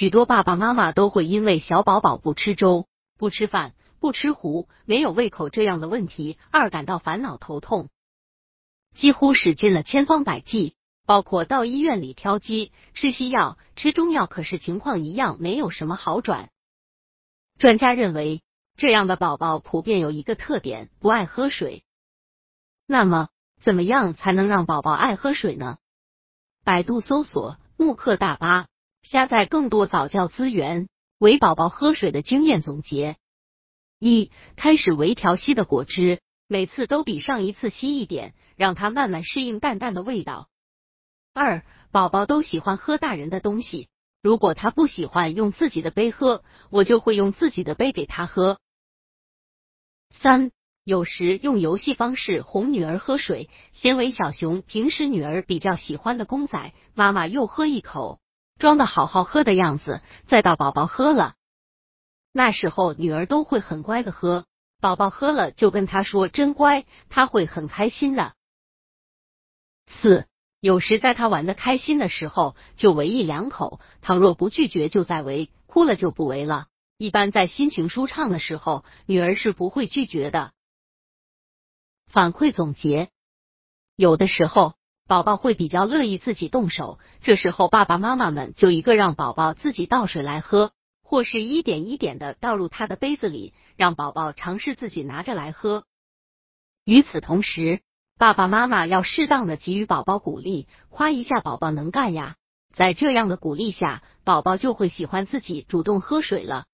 许多爸爸妈妈都会因为小宝宝不吃粥、不吃饭、不吃糊、没有胃口这样的问题而感到烦恼头痛，几乎使尽了千方百计，包括到医院里挑机、吃西药、吃中药，可是情况一样没有什么好转。专家认为，这样的宝宝普遍有一个特点，不爱喝水。那么，怎么样才能让宝宝爱喝水呢？百度搜索“慕课大巴”，下载更多早教资源，为宝宝喝水的经验总结：一、开始微调稀的果汁，每次都比上一次稀一点，让他慢慢适应淡淡的味道。二、宝宝都喜欢喝大人的东西，如果他不喜欢用自己的杯喝，我就会用自己的杯给他喝。三。有时用游戏方式哄女儿喝水，先喂小熊，平时女儿比较喜欢的公仔，妈妈又喝一口，装的好好喝的样子，再到宝宝喝了，那时候女儿都会很乖的喝，宝宝喝了就跟他说真乖，他会很开心的。四，有时在他玩的开心的时候，就喂一两口，倘若不拒绝就再喂，哭了就不喂了。一般在心情舒畅的时候，女儿是不会拒绝的。反馈总结：有的时候宝宝会比较乐意自己动手，这时候爸爸妈妈们就一个让宝宝自己倒水来喝，或是一点一点的倒入他的杯子里，让宝宝尝试自己拿着来喝。与此同时，爸爸妈妈要适当的给予宝宝鼓励，夸一下宝宝能干呀。在这样的鼓励下，宝宝就会喜欢自己主动喝水了。